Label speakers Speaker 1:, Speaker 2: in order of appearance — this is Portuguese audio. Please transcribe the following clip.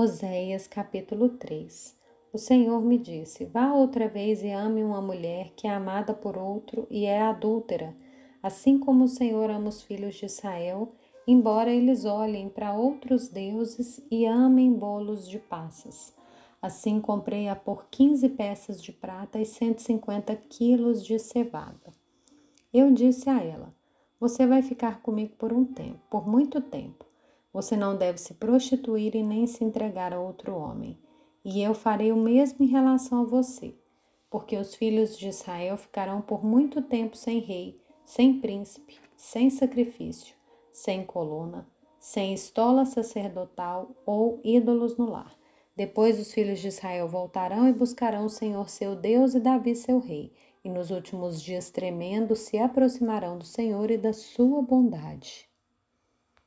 Speaker 1: Oséias capítulo 3 O Senhor me disse: Vá outra vez e ame uma mulher que é amada por outro e é adúltera, assim como o Senhor ama os filhos de Israel, embora eles olhem para outros deuses e amem bolos de passas. Assim comprei-a por 15 peças de prata e 150 quilos de cevada. Eu disse a ela: Você vai ficar comigo por um tempo, por muito tempo você não deve se prostituir e nem se entregar a outro homem. E eu farei o mesmo em relação a você, porque os filhos de Israel ficarão por muito tempo sem rei, sem príncipe, sem sacrifício, sem coluna, sem estola sacerdotal ou ídolos no lar. Depois os filhos de Israel voltarão e buscarão o Senhor seu Deus e Davi seu rei, e nos últimos dias tremendos se aproximarão do Senhor e da sua bondade.